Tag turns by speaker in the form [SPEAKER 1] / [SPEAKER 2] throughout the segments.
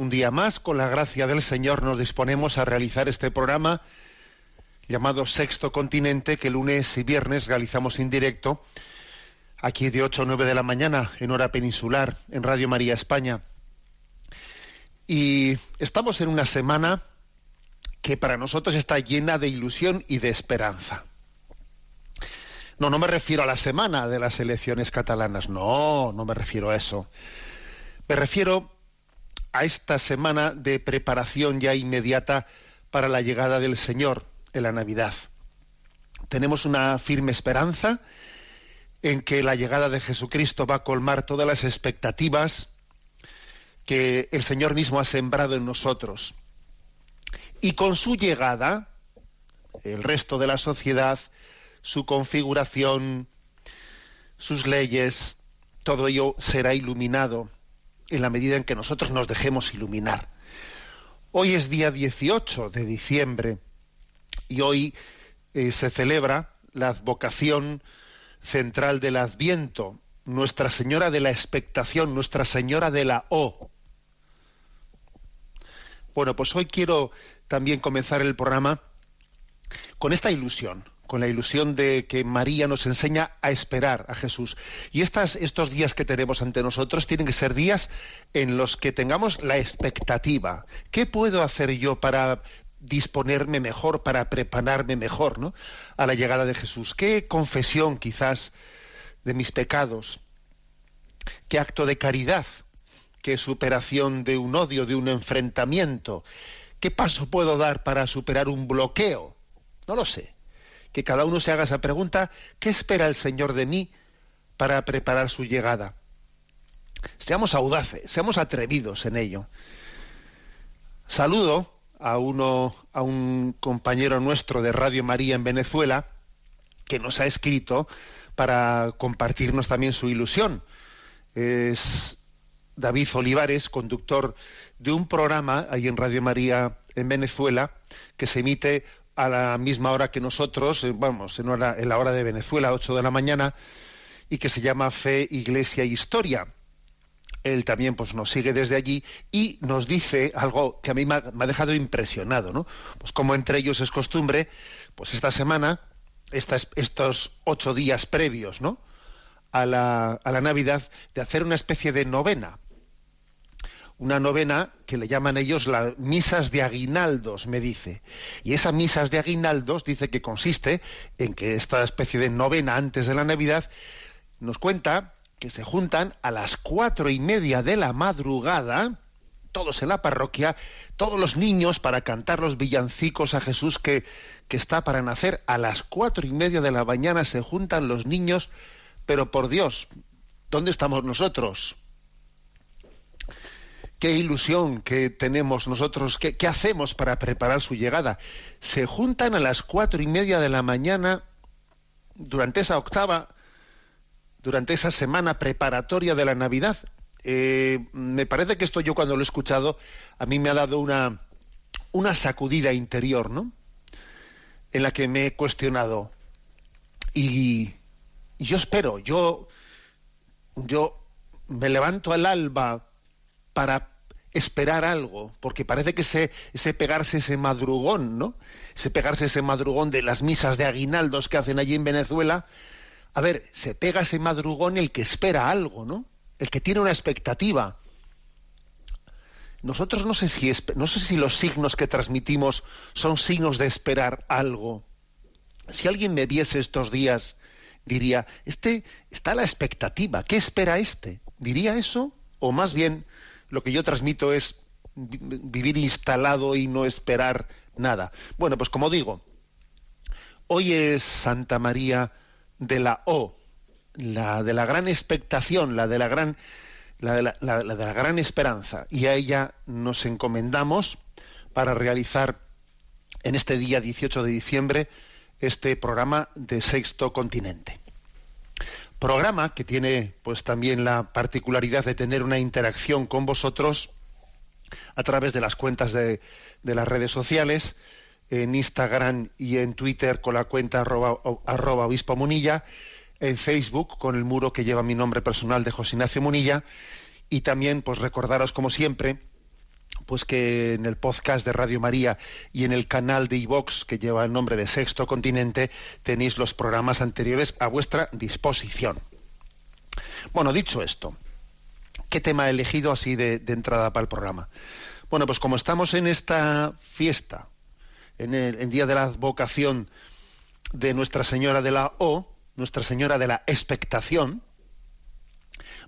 [SPEAKER 1] un día más, con la gracia del Señor, nos disponemos a realizar este programa llamado Sexto Continente, que lunes y viernes realizamos en directo, aquí de 8 a 9 de la mañana, en hora peninsular, en Radio María España. Y estamos en una semana que para nosotros está llena de ilusión y de esperanza. No, no me refiero a la semana de las elecciones catalanas, no, no me refiero a eso. Me refiero a esta semana de preparación ya inmediata para la llegada del Señor en la Navidad. Tenemos una firme esperanza en que la llegada de Jesucristo va a colmar todas las expectativas que el Señor mismo ha sembrado en nosotros. Y con su llegada, el resto de la sociedad, su configuración, sus leyes, todo ello será iluminado en la medida en que nosotros nos dejemos iluminar. Hoy es día 18 de diciembre y hoy eh, se celebra la advocación central del Adviento, Nuestra Señora de la Expectación, Nuestra Señora de la O. Bueno, pues hoy quiero también comenzar el programa con esta ilusión, con la ilusión de que María nos enseña a esperar a Jesús. Y estos días que tenemos ante nosotros tienen que ser días en los que tengamos la expectativa. ¿Qué puedo hacer yo para disponerme mejor, para prepararme mejor ¿no? a la llegada de Jesús? ¿Qué confesión quizás de mis pecados? ¿Qué acto de caridad? ¿Qué superación de un odio, de un enfrentamiento? ¿Qué paso puedo dar para superar un bloqueo? No lo sé. Que cada uno se haga esa pregunta, ¿qué espera el Señor de mí para preparar su llegada? Seamos audaces, seamos atrevidos en ello. Saludo a uno, a un compañero nuestro de Radio María en Venezuela, que nos ha escrito para compartirnos también su ilusión. Es David Olivares, conductor de un programa ahí en Radio María en Venezuela, que se emite a la misma hora que nosotros, eh, vamos, en, hora- la hora de Venezuela, 8 de la mañana, y que se llama Fe, Iglesia e Historia. Él también pues, nos sigue desde allí y nos dice algo que a mí me ha, me ha dejado impresionado, ¿no? Pues como entre ellos es costumbre, pues esta semana, estos ocho días previos. A la, a la Navidad, de hacer una especie de novena. Una novena que le llaman ellos las misas de aguinaldos, me dice. Y esas misas de aguinaldos dice que consiste en que esta especie de novena antes de la Navidad nos cuenta que se juntan a las cuatro y media de la madrugada, todos en la parroquia, todos los niños para cantar los villancicos a Jesús que, que está para nacer. A las cuatro y media de la mañana se juntan los niños, pero por Dios, ¿dónde estamos nosotros? Qué ilusión que tenemos nosotros, qué, hacemos para preparar su llegada. Se juntan a las cuatro y media de la mañana durante esa octava durante esa semana preparatoria de la Navidad. Eh, me parece que esto yo cuando lo he escuchado, a mí me ha dado una, una sacudida interior, ¿no? En la que me he cuestionado. Y, y yo espero, yo, yo me levanto al alba para esperar algo, porque parece que ese, pegarse ese madrugón, ¿no? Ese pegarse ese madrugón de las misas de aguinaldos que hacen allí en Venezuela, a ver, se pega ese madrugón el que espera algo, ¿no? El que tiene una expectativa. nosotros no sé si no sé si los signos que transmitimos son signos de esperar algo. Si alguien me viese estos días, diría, este está la expectativa, ¿qué espera este? ¿Diría eso? O más bien, lo que yo transmito es vivir instalado y no esperar nada. Bueno, pues como digo, hoy es Santa María de la O, la de la gran expectación, la de la gran, la de la, gran esperanza. Y a ella nos encomendamos para realizar en este día 18 de diciembre este programa de Sexto Continente. Programa que tiene pues también la particularidad de tener una interacción con vosotros a través de las cuentas de, de las redes sociales, en Instagram y en Twitter con la cuenta arroba, arroba obispo Munilla, en Facebook con el muro que lleva mi nombre personal de José Ignacio Munilla y también pues recordaros como siempre pues que en el podcast de Radio María y en el canal de iVox que lleva el nombre de Sexto Continente tenéis los programas anteriores a vuestra disposición. Bueno, dicho esto, ¿qué tema he elegido así de, de entrada para el programa? Bueno, pues como estamos en esta fiesta, en el día de la vocación de Nuestra Señora de la O, Nuestra Señora de la Expectación,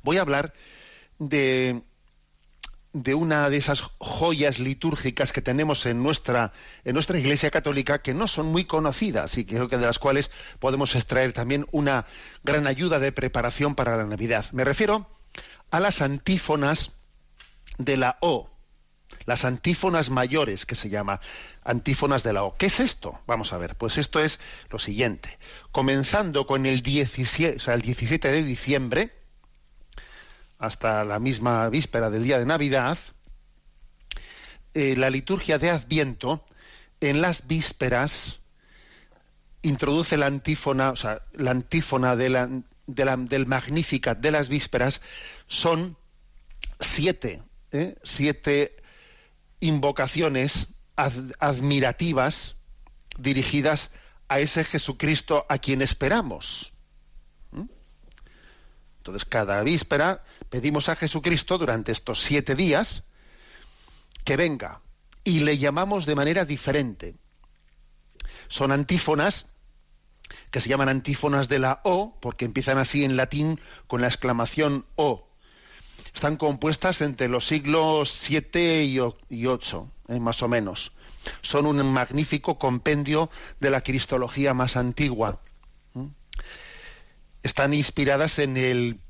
[SPEAKER 1] voy a hablar de, de una de esas joyas litúrgicas que tenemos en nuestra, en nuestra Iglesia Católica que no son muy conocidas y creo que de las cuales podemos extraer también una gran ayuda de preparación para la Navidad. Me refiero a las antífonas de la O, las antífonas mayores, que se llama antífonas de la O. ¿Qué es esto? Vamos a ver, pues esto es lo siguiente. Comenzando con el 17, o sea, el 17 de diciembre, hasta la misma víspera del día de Navidad, eh, la liturgia de Adviento, en las vísperas, introduce la antífona, o sea, la antífona de la, del Magnificat de las vísperas, son siete, ¿eh? siete invocaciones admirativas dirigidas a ese Jesucristo a quien esperamos. Entonces, cada víspera pedimos a Jesucristo durante estos siete días que venga y le llamamos de manera diferente. Son antífonas que se llaman antífonas de la O, porque empiezan así en latín con la exclamación O, están compuestas entre los siglos 7 y 8, eh, más o menos. Son un magnífico compendio de la cristología más antigua. Están inspiradas en el,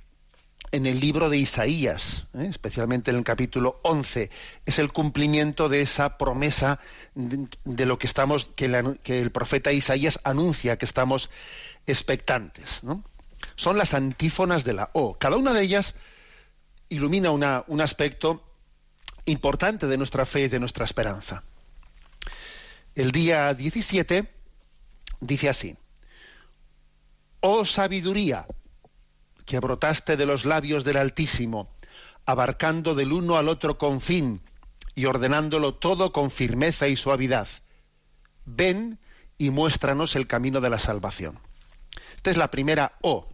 [SPEAKER 1] en el libro de Isaías, ¿eh? especialmente en el capítulo 11. Es el cumplimiento de esa promesa de, lo que estamos, que, el profeta Isaías anuncia que estamos expectantes. Son las antífonas de la O. Cada una de ellas ilumina un aspecto importante de nuestra fe y de nuestra esperanza. El día 17 dice así, Oh sabiduría, que brotaste de los labios del Altísimo, abarcando del uno al otro con fin y ordenándolo todo con firmeza y suavidad. Ven y muéstranos el camino de la salvación. Esta es la primera O.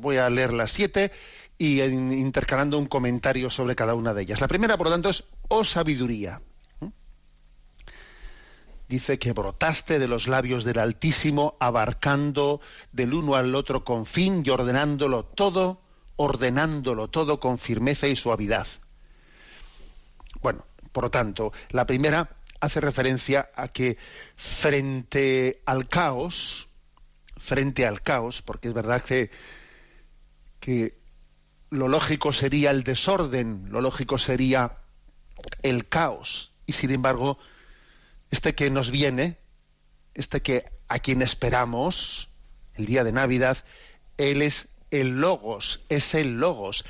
[SPEAKER 1] Voy a leer las siete y intercalando un comentario sobre cada una de ellas. La primera, por lo tanto, es oh sabiduría. Dice que brotaste de los labios del Altísimo, abarcando del uno al otro con fin y ordenándolo todo, ordenándolo todo con firmeza y suavidad. Bueno, por lo tanto, la primera hace referencia a que frente al caos, frente al caos, porque es verdad que, que lo lógico sería el desorden, lo lógico sería el caos. Y sin embargo, este que nos viene, este que a quien esperamos, el día de Navidad, Él es el logos, es el logos,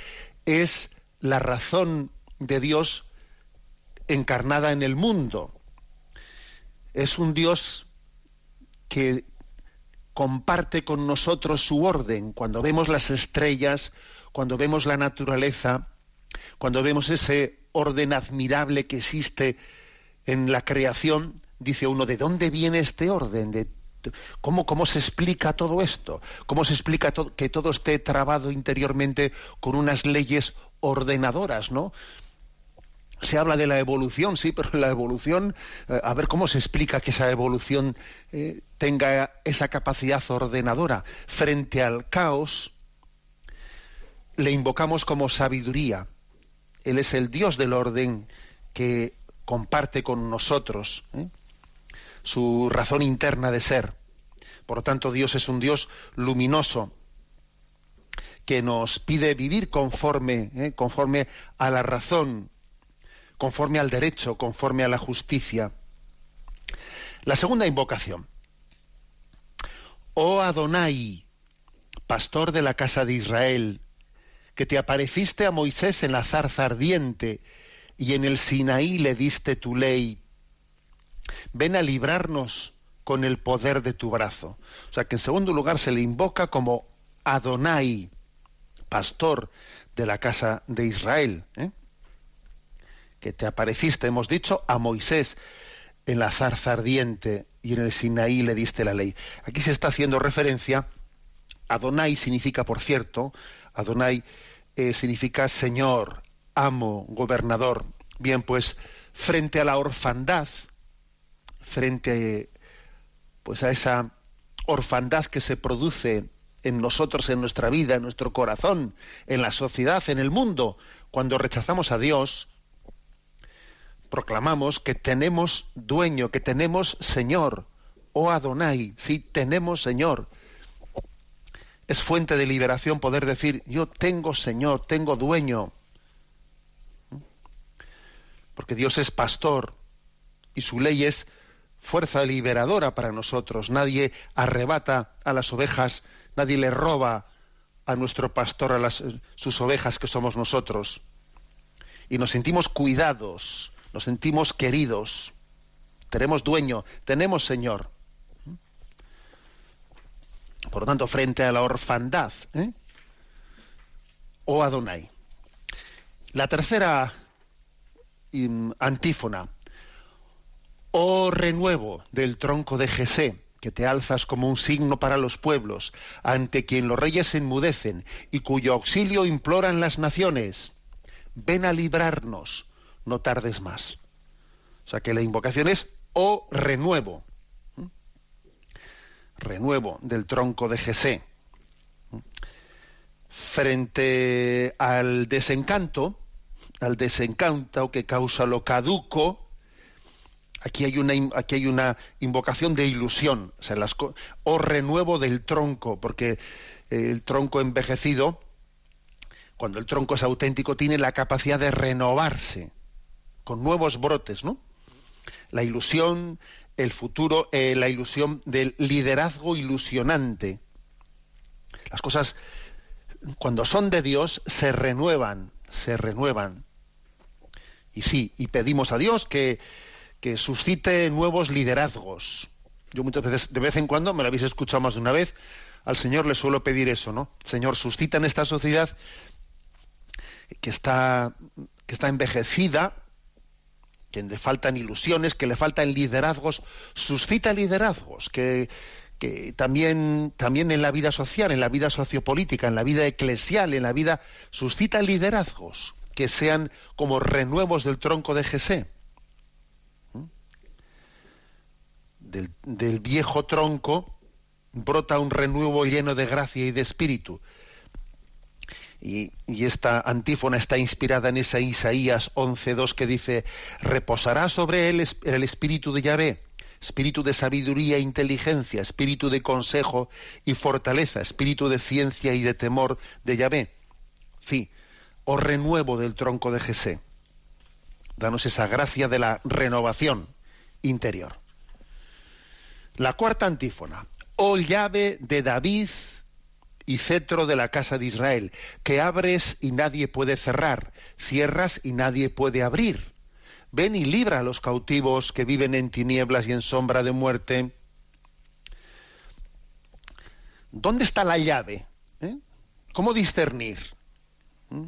[SPEAKER 1] es la razón de Dios encarnada en el mundo. Es un Dios que comparte con nosotros su orden. Cuando vemos las estrellas, cuando vemos la naturaleza, cuando vemos ese orden admirable que existe en la creación, dice uno, ¿de dónde viene este orden? ¿De ¿Cómo, ¿Cómo, se explica todo esto? ¿Cómo se explica que todo esté trabado interiormente con unas leyes ordenadoras, ¿no? se habla de la evolución, sí, pero la evolución, eh, a ver cómo se explica que esa evolución eh, tenga esa capacidad ordenadora frente al caos, le invocamos como sabiduría. Él es el Dios del orden que comparte con nosotros ¿eh? su razón interna de ser. Por lo tanto, Dios es un Dios luminoso que nos pide vivir conforme, conforme a la razón conforme al derecho, conforme a la justicia. La segunda invocación. Oh Adonai, pastor de la casa de Israel, que te apareciste a Moisés en la zarza ardiente y en el Sinaí le diste tu ley. Ven a librarnos con el poder de tu brazo. O sea que en segundo lugar se le invoca como Adonai, pastor de la casa de Israel. ¿eh? que te apareciste, hemos dicho, a Moisés en la zarza ardiente y en el Sinaí le diste la ley. Aquí se está haciendo referencia, Adonai significa, por cierto, Adonai eh, significa Señor, amo, gobernador. Bien, pues frente a la orfandad, frente pues a esa orfandad que se produce en nosotros, en nuestra vida, en nuestro corazón, en la sociedad, en el mundo, cuando rechazamos a Dios, proclamamos que tenemos dueño, que tenemos Señor. Oh Adonai, sí, tenemos Señor. Es fuente de liberación poder decir, yo tengo Señor, tengo dueño. Porque Dios es pastor y su ley es fuerza liberadora para nosotros. Nadie arrebata a las ovejas, nadie le roba a nuestro pastor, a las, sus ovejas que somos nosotros. Y nos sentimos cuidados, nos sentimos queridos, tenemos dueño, tenemos Señor. Por lo tanto, frente a la orfandad, ¿eh? o Adonai. La tercera antífona, oh renuevo del tronco de Jesé, que te alzas como un signo para los pueblos, ante quien los reyes enmudecen y cuyo auxilio imploran las naciones. Ven a librarnos, no tardes más. O sea que la invocación es o renuevo. Renuevo del tronco de Jesé. Frente al desencanto, al desencanto que causa lo caduco, aquí hay una, aquí hay una invocación de ilusión, o, o renuevo del tronco, porque el tronco envejecido, cuando el tronco es auténtico, tiene la capacidad de renovarse con nuevos brotes, ¿no? La ilusión, el futuro, eh, la ilusión del liderazgo ilusionante. Las cosas, cuando son de Dios, se renuevan, se renuevan. Y sí, y pedimos a Dios que, que suscite nuevos liderazgos. Yo muchas veces, de vez en cuando, me lo habéis escuchado más de una vez, al Señor le suelo pedir eso, ¿no? Señor, suscita en esta sociedad que está, que está envejecida, que le faltan ilusiones, que le faltan liderazgos, suscita liderazgos, que, también, también en la vida social, en la vida sociopolítica, en la vida eclesial, en la vida, suscita liderazgos que sean como renuevos del tronco de Jesé. ¿Mm? Del, del viejo tronco brota un renuevo lleno de gracia y de espíritu y, esta antífona está inspirada en esa Isaías 11.2 que dice, reposará sobre él el espíritu de Yahvé, espíritu de sabiduría e inteligencia, espíritu de consejo y fortaleza, espíritu de ciencia y de temor de Yahvé. Sí, o renuevo del tronco de Jesé. Danos esa gracia de la renovación interior. La cuarta antífona. Oh llave de David, y cetro de la casa de Israel, que abres y nadie puede cerrar, cierras y nadie puede abrir. Ven y libra a los cautivos que viven en tinieblas y en sombra de muerte. ¿Dónde está la llave? ¿Eh? ¿Cómo discernir? ¿Mm?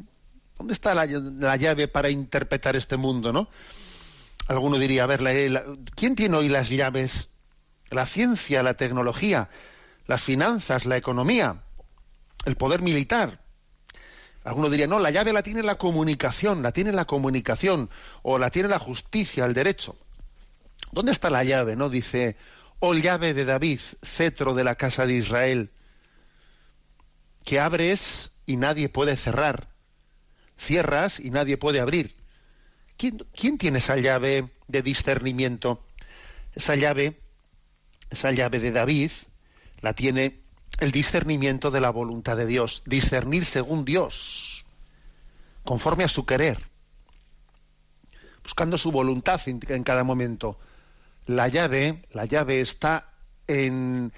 [SPEAKER 1] ¿Dónde está la, llave para interpretar este mundo, no? Alguno diría, a ver, ¿quién tiene hoy las llaves? La ciencia, la tecnología, las finanzas, la economía el poder militar. Alguno diría, no, la llave la tiene la comunicación, la tiene la comunicación, o la tiene la justicia, el derecho. ¿Dónde está la llave? No dice, oh llave de David, cetro de la casa de Israel, que abres y nadie puede cerrar, cierras y nadie puede abrir. ¿Quién, quién tiene esa llave de discernimiento? Esa llave, esa llave de David, la tiene el discernimiento de la voluntad de Dios, discernir según Dios, conforme a su querer, buscando su voluntad en, cada momento. La llave, la llave está en,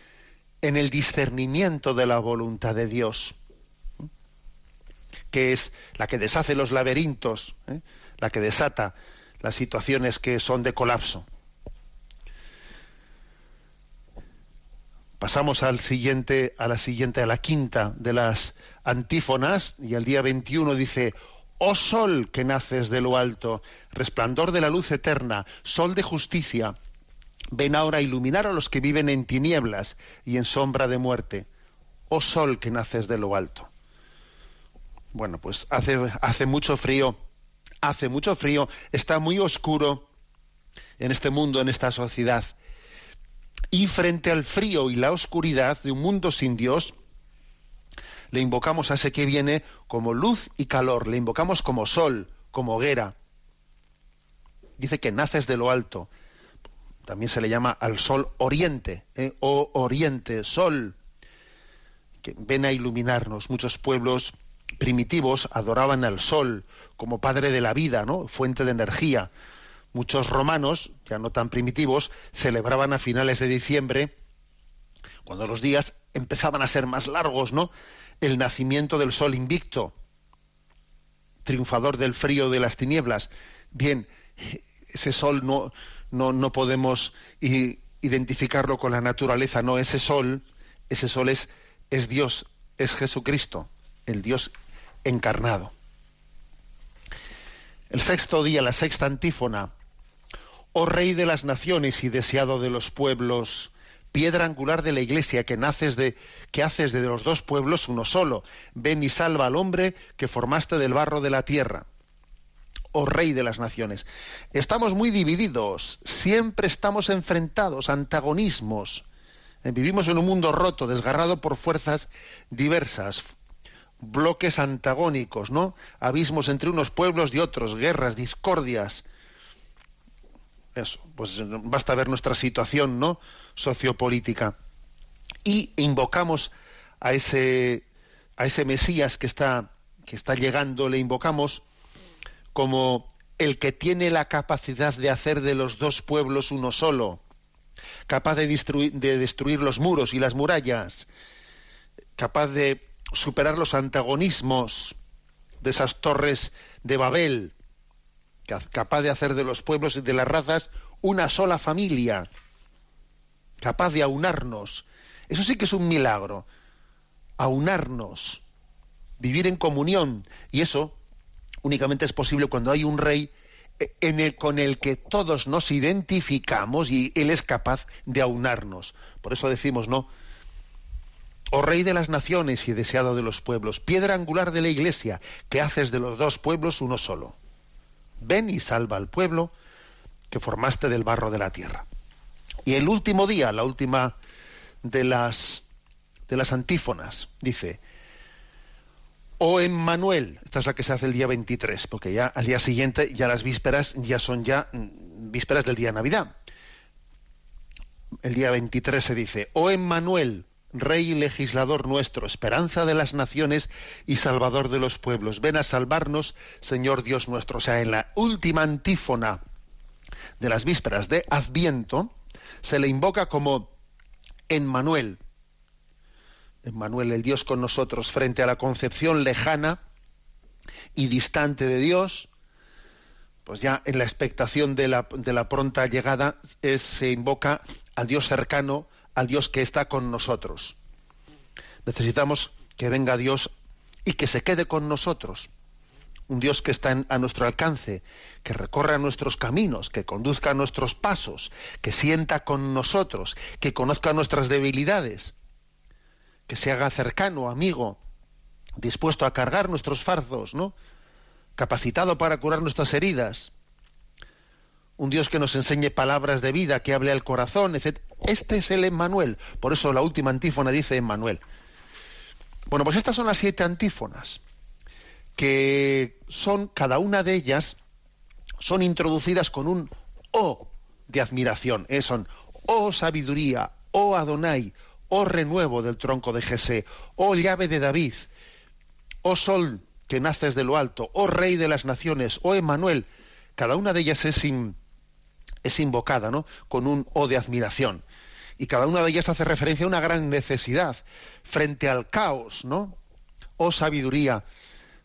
[SPEAKER 1] en el discernimiento de la voluntad de Dios, que es la que deshace los laberintos, ¿eh? la que desata las situaciones que son de colapso. Pasamos al siguiente, a la siguiente, a la quinta de las antífonas, y el día 21 dice, Oh sol que naces de lo alto, resplandor de la luz eterna, sol de justicia, ven ahora a iluminar a los que viven en tinieblas y en sombra de muerte. Oh sol que naces de lo alto. Bueno, pues hace, hace mucho frío, hace mucho frío, está muy oscuro en este mundo, en esta sociedad y frente al frío y la oscuridad de un mundo sin Dios, le invocamos a ese que viene como luz y calor, le invocamos como sol, como hoguera. Dice que naces de lo alto. También se le llama al sol oriente, ¿eh? o oriente, sol, que ven a iluminarnos. Muchos pueblos primitivos adoraban al sol como padre de la vida, ¿no? fuente de energía. Muchos romanos, ya no tan primitivos, celebraban a finales de diciembre, cuando los días empezaban a ser más largos, ¿no? El nacimiento del sol invicto, triunfador del frío de las tinieblas. Bien, ese sol no, no, no podemos identificarlo con la naturaleza, no, ese sol, ese sol es, es Dios, es Jesucristo, el Dios encarnado. El sexto día, la sexta antífona, Oh Rey de las naciones y deseado de los pueblos, piedra angular de la iglesia que naces de que haces de los dos pueblos uno solo, ven y salva al hombre que formaste del barro de la tierra. Oh Rey de las naciones, estamos muy divididos, siempre estamos enfrentados, antagonismos. Eh, vivimos en un mundo roto, desgarrado por fuerzas diversas, bloques antagónicos, ¿no? Abismos entre unos pueblos y otros, guerras, discordias, eso, pues basta ver nuestra situación, ¿no? sociopolítica. Y invocamos a ese a ese Mesías que está que está llegando, le invocamos como el que tiene la capacidad de hacer de los dos pueblos uno solo, capaz de de destruir los muros y las murallas, capaz de superar los antagonismos de esas torres de Babel, capaz de hacer de los pueblos y de las razas una sola familia, capaz de aunarnos. Eso sí que es un milagro, aunarnos, vivir en comunión. Y eso únicamente es posible cuando hay un rey eh, en el, con el que todos nos identificamos y él es capaz de aunarnos. Por eso decimos, ¿no? Oh Rey de las naciones y deseado de los pueblos, piedra angular de la iglesia, que haces de los dos pueblos uno solo ven y salva al pueblo que formaste del barro de la tierra. Y el último día, la última de las antífonas, dice, o Emmanuel, esta es la que se hace el día 23, porque ya al día siguiente ya las vísperas ya son ya mm, vísperas del día de Navidad. El día 23 se dice, o Emmanuel, Rey y legislador nuestro, esperanza de las naciones y salvador de los pueblos. Ven a salvarnos, Señor Dios nuestro. O sea, en la última antífona de las vísperas de Adviento, se le invoca como Emmanuel. Emmanuel, el Dios con nosotros, frente a la concepción lejana y distante de Dios, pues ya en la expectación de la, de la pronta llegada se invoca al Dios cercano, al Dios que está con nosotros. Necesitamos que venga Dios y que se quede con nosotros. Un Dios que está a nuestro alcance, que recorra nuestros caminos, que conduzca nuestros pasos, que sienta con nosotros, que conozca nuestras debilidades, que se haga cercano, amigo, dispuesto a cargar nuestros farzos, ¿no? Capacitado para curar nuestras heridas. Un Dios que nos enseñe palabras de vida, que hable al corazón, etc. Este es el Emmanuel. Por eso la última antífona dice Emmanuel. Bueno, pues estas son las siete antífonas, que son, cada una de ellas, son introducidas con un O de admiración. Eh, son Oh sabiduría, oh Adonai, oh renuevo del tronco de Jesé, oh llave de David, oh sol que naces de lo alto, oh rey de las naciones, oh Emanuel. Cada una de ellas es, es invocada, ¿no? Con un O de admiración. Y cada una de ellas hace referencia a una gran necesidad frente al caos, ¿no? Oh sabiduría,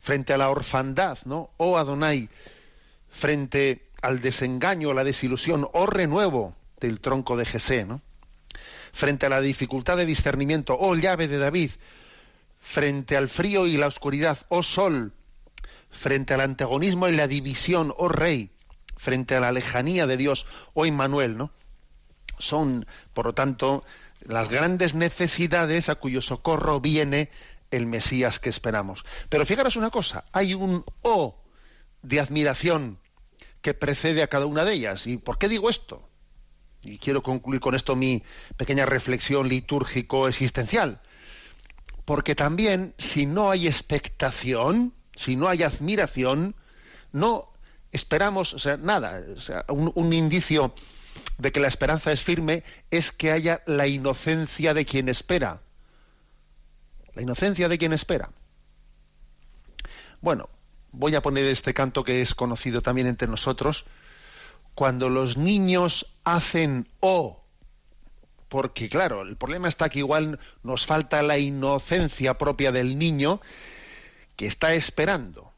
[SPEAKER 1] frente a la orfandad, ¿no? Oh Adonai, frente al desengaño, la desilusión, oh renuevo del tronco de Jesé, ¿no? Frente a la dificultad de discernimiento, oh llave de David, frente al frío y la oscuridad, oh sol, frente al antagonismo y la división, oh rey, frente a la lejanía de Dios, oh Immanuel, ¿no? Son, por lo tanto, las grandes necesidades a cuyo socorro viene el Mesías que esperamos. Pero fijaros una cosa, hay un O de admiración que precede a cada una de ellas. ¿Y por qué digo esto? Y quiero concluir con esto mi pequeña reflexión litúrgico-existencial. Porque también, si no hay expectación, si no hay admiración, no esperamos, o sea, nada. Sea, un, un indicio de que la esperanza es firme es que haya la inocencia de quien espera. La inocencia de quien espera. Bueno, voy a poner este canto que es conocido también entre nosotros. Cuando los niños hacen O, porque claro, el problema está que igual nos falta la inocencia propia del niño que está esperando.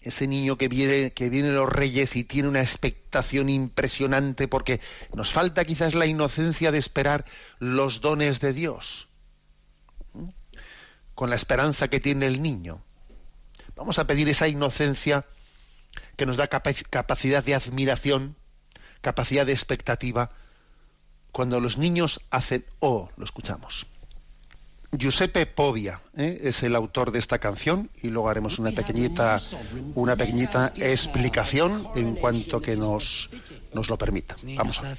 [SPEAKER 1] Ese niño que viene, que los reyes y tiene una expectación impresionante porque nos falta quizás la inocencia de esperar los dones de Dios. Con la esperanza que tiene el niño. Vamos a pedir esa inocencia que nos da capacidad de admiración, capacidad de expectativa. Cuando los niños hacen oh, lo escuchamos. Giuseppe Povia ¿eh? es el autor de esta canción y luego haremos una pequeñita una pequeñita explicación en cuanto que nos nos lo permita. Vamos. A.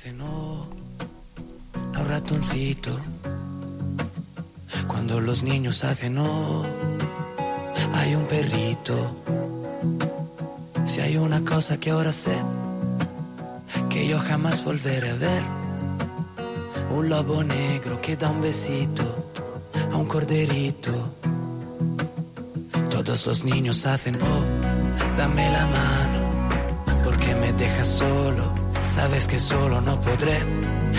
[SPEAKER 1] Cuando los niños hacen oh, hay un perrito. Si hay una cosa que ahora sé, que yo jamás volveré a ver, un lobo negro que da un besito a un corderito. Todos los niños hacen, oh, dame la mano, porque me dejas solo. Sabes que solo no podré,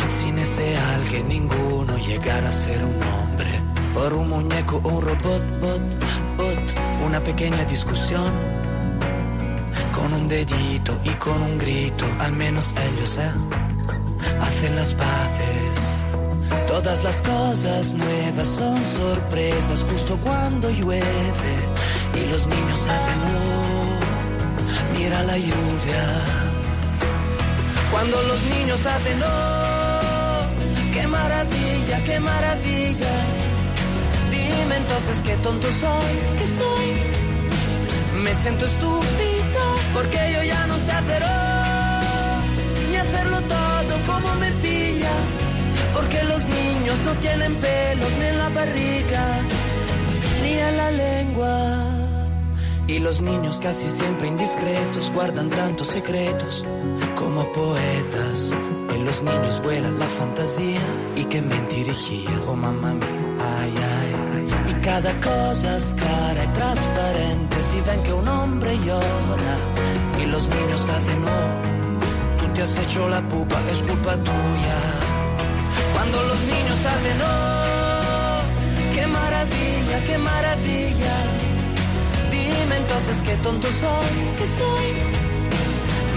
[SPEAKER 1] sin ese alguien ninguno llegar a ser un hombre. Por un muñeco, un robot, bot, bot, una pequeña discusión. Con un dedito y con un grito, al menos ellos eh, hacen las paces. Todas las cosas nuevas son sorpresas justo cuando llueve y los niños hacen oh, mira la lluvia. Cuando los niños hacen oh, qué maravilla, qué maravilla. Dime entonces qué tonto soy, qué soy. Me siento estúpido porque yo ya no sé hacer oh, ni hacerlo todo como me pilla porque los niños no tienen pelos ni en la barriga, ni en la lengua. Y los niños casi siempre indiscretos guardan tantos secretos como poetas. En los niños vuelan la fantasía y que mentirijillas, oh mamá mía, ay, ay. Y cada cosa es cara y transparente si ven que un hombre llora y los niños hacen oh, tú te has hecho la pupa, es culpa tuya cuando los niños hacen oh, qué maravilla, qué maravilla. Dime entonces qué tonto soy, qué soy.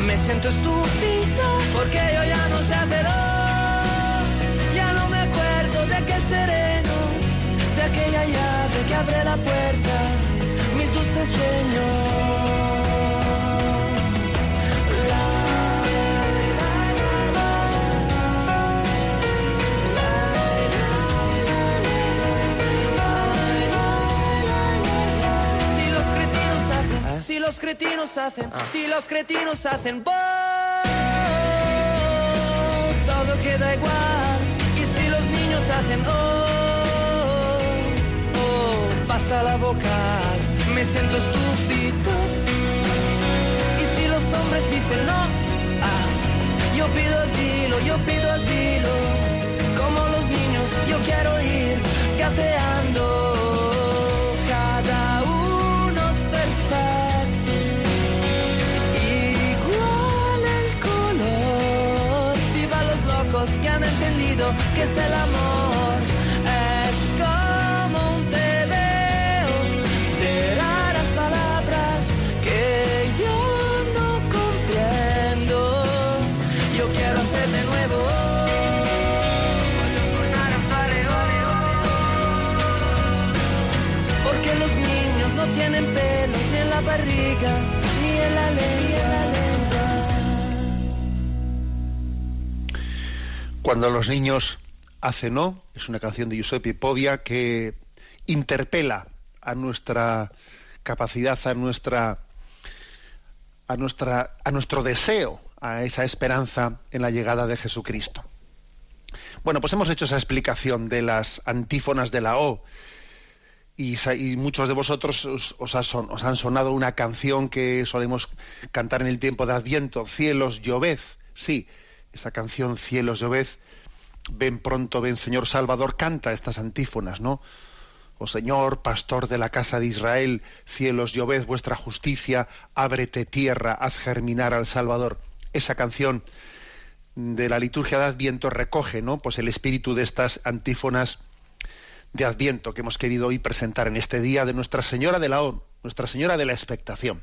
[SPEAKER 1] Me siento estúpido porque yo ya no sé hacer oh, ya no me acuerdo de aquel sereno, de aquella llave que abre la puerta, mis dulces sueños.
[SPEAKER 2] Los cretinos hacen,
[SPEAKER 3] Ah.
[SPEAKER 2] si los cretinos hacen, ¡boh! todo queda igual. Y si los niños hacen, oh, oh, basta la vocal, me siento estúpido. Y si los hombres dicen no, ah, yo pido asilo, yo pido asilo. Como los niños, yo quiero ir gateando. Que es el amor.
[SPEAKER 1] Cuando los niños hacen no, es una canción de Giuseppe Povia que interpela a nuestra capacidad, a nuestra a nuestra a nuestro deseo, a esa esperanza en la llegada de Jesucristo. Bueno, pues hemos hecho esa explicación de las antífonas de la O y, muchos de vosotros os, os ha son- os han sonado una canción que solemos cantar en el tiempo de Adviento, Cielos, lloved. Sí, esa canción Cielos, lloved, ven pronto, ven Señor Salvador, canta estas antífonas, ¿no? Oh Señor, pastor de la casa de Israel, cielos, lloved vuestra justicia, ábrete tierra, haz germinar al Salvador. Esa canción de la liturgia de Adviento recoge, ¿no? Pues el espíritu de estas antífonas de Adviento que hemos querido hoy presentar en este día de Nuestra Señora de la O, Nuestra Señora de la Expectación.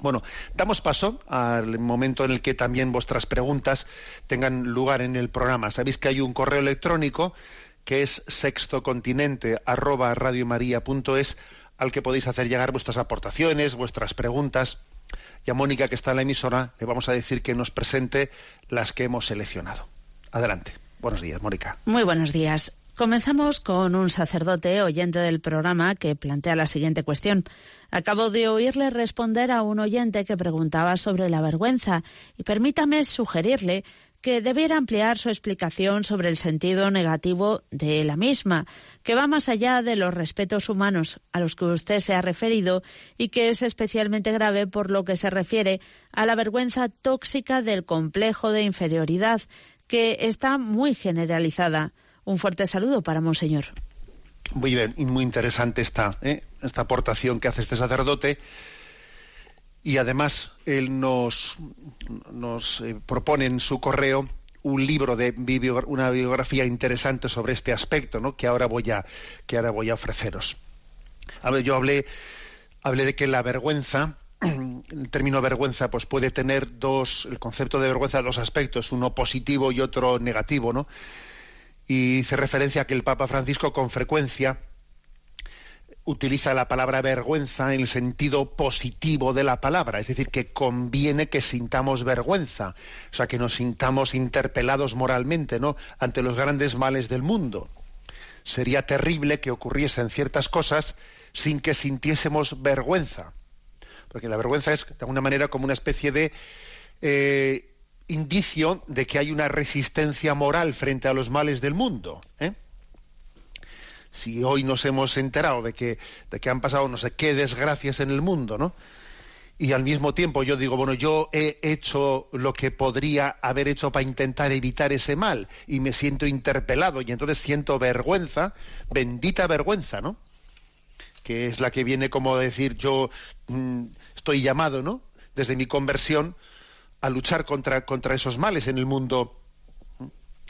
[SPEAKER 1] Bueno, damos paso al momento en el que también vuestras preguntas tengan lugar en el programa. Sabéis que hay un correo electrónico que es sextocontinente arroba radiomaria.es al que podéis hacer llegar vuestras aportaciones, vuestras preguntas. Y a Mónica, que está en la emisora, le vamos a decir que nos presente las que hemos seleccionado. Adelante. Buenos días, Mónica.
[SPEAKER 4] Muy buenos días. Comenzamos con un sacerdote oyente del programa que plantea la siguiente cuestión. Acabo de oírle responder a un oyente que preguntaba sobre la vergüenza y permítame sugerirle que debiera ampliar su explicación sobre el sentido negativo de la misma, que va más allá de los respetos humanos a los que usted se ha referido y que es especialmente grave por lo que se refiere a la vergüenza tóxica del complejo de inferioridad, que está muy generalizada. Un fuerte saludo para Monseñor.
[SPEAKER 1] Muy bien, y muy interesante esta, ¿eh? esta aportación que hace este sacerdote. Y además, él nos, nos eh, propone en su correo un libro de una biografía interesante sobre este aspecto, ¿no? que ahora voy a, que ahora voy a ofreceros. Yo hablé, hablé de que la vergüenza, el término vergüenza, pues puede tener dos, el concepto de vergüenza, dos aspectos, uno positivo y otro negativo, ¿no? Y hice referencia a que el Papa Francisco con frecuencia utiliza la palabra vergüenza en el sentido positivo de la palabra, es decir, que conviene que sintamos vergüenza, o sea, que nos sintamos interpelados moralmente, ¿no?, ante los grandes males del mundo. Sería terrible que ocurriesen ciertas cosas sin que sintiésemos vergüenza, porque la vergüenza es de alguna manera como una especie de eh, indicio de que hay una resistencia moral frente a los males del mundo. ¿eh? Si hoy nos hemos enterado de que, de que han pasado no sé qué desgracias en el mundo, ¿no? Y al mismo tiempo yo digo, bueno, yo he hecho lo que podría haber hecho para intentar evitar ese mal y me siento interpelado y entonces siento vergüenza, bendita vergüenza, ¿no? Que es la que viene como a decir yo mm, estoy llamado, ¿no? Desde mi conversión a luchar contra, contra esos males en el mundo.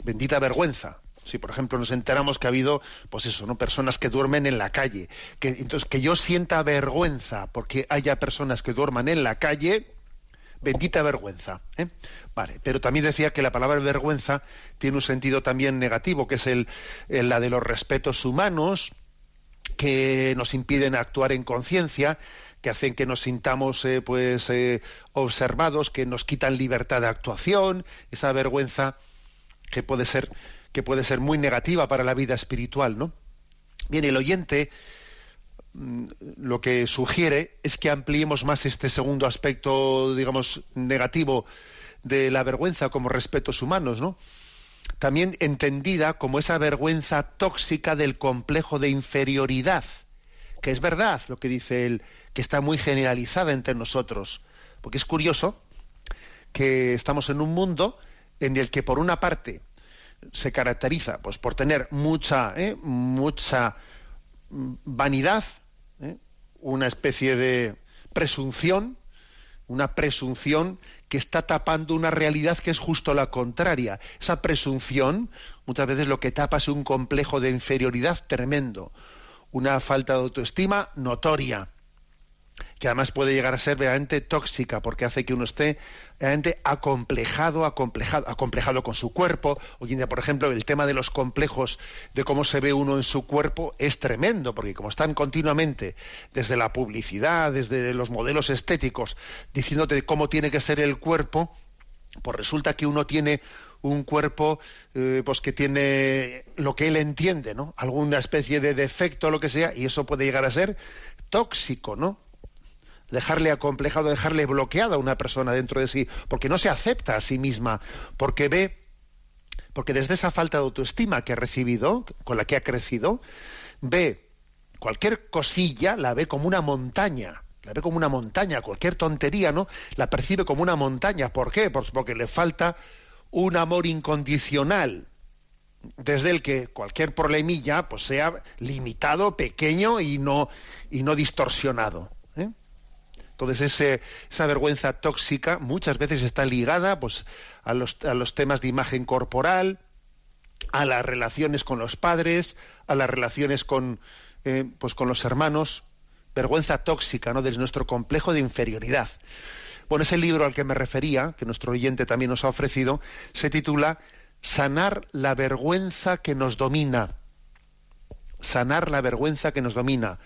[SPEAKER 1] Bendita vergüenza. Si, por ejemplo, nos enteramos que ha habido, pues eso, ¿no? Personas que duermen en la calle. Que, entonces, que yo sienta vergüenza porque haya personas que duerman en la calle, bendita vergüenza. ¿eh? Vale, pero también decía que la palabra vergüenza tiene un sentido también negativo, que es el, el- la de los respetos humanos, que nos impiden actuar en conciencia, que hacen que nos sintamos eh, pues eh, observados, que nos quitan libertad de actuación, esa vergüenza que puede ser que puede ser muy negativa para la vida espiritual, ¿no? Bien, el oyente mm, lo que sugiere es que ampliemos más este segundo aspecto, digamos, negativo de la vergüenza como respetos humanos, ¿no? También entendida como esa vergüenza tóxica del complejo de inferioridad, que es verdad lo que dice él, que está muy generalizada entre nosotros, porque es curioso que estamos en un mundo en el que por una parte se caracteriza pues por tener mucha ¿eh? mucha vanidad ¿eh? una especie de presunción una presunción que está tapando una realidad que es justo la contraria. Esa presunción muchas veces lo que tapa es un complejo de inferioridad tremendo, una falta de autoestima notoria que además puede llegar a ser verdaderamente tóxica, porque hace que uno esté realmente acomplejado, acomplejado, acomplejado con su cuerpo. Hoy en día, por ejemplo, el tema de los complejos, de cómo se ve uno en su cuerpo, es tremendo, porque como están continuamente, desde la publicidad, desde los modelos estéticos, diciéndote cómo tiene que ser el cuerpo, pues resulta que uno tiene un cuerpo eh, pues que tiene lo que él entiende, ¿no? Alguna especie de defecto lo que sea, y eso puede llegar a ser tóxico, ¿no? dejarle acomplejado, dejarle bloqueada a una persona dentro de sí, porque no se acepta a sí misma, porque ve, porque desde esa falta de autoestima que ha recibido, con la que ha crecido, ve cualquier cosilla, la ve como una montaña, la ve como una montaña, cualquier tontería, ¿no? La percibe como una montaña. ¿Por qué? Pues porque le falta un amor incondicional, desde el que cualquier problemilla pues sea limitado, pequeño y no, y no distorsionado. Entonces esa vergüenza tóxica muchas veces está ligada pues, a, los, a los temas de imagen corporal, a las relaciones con los padres, a las relaciones con, eh, pues, con los hermanos, vergüenza tóxica, ¿no? Desde nuestro complejo de inferioridad. Bueno, ese libro al que me refería, que nuestro oyente también nos ha ofrecido, se titula Sanar la vergüenza que nos domina. Sanar la vergüenza que nos domina.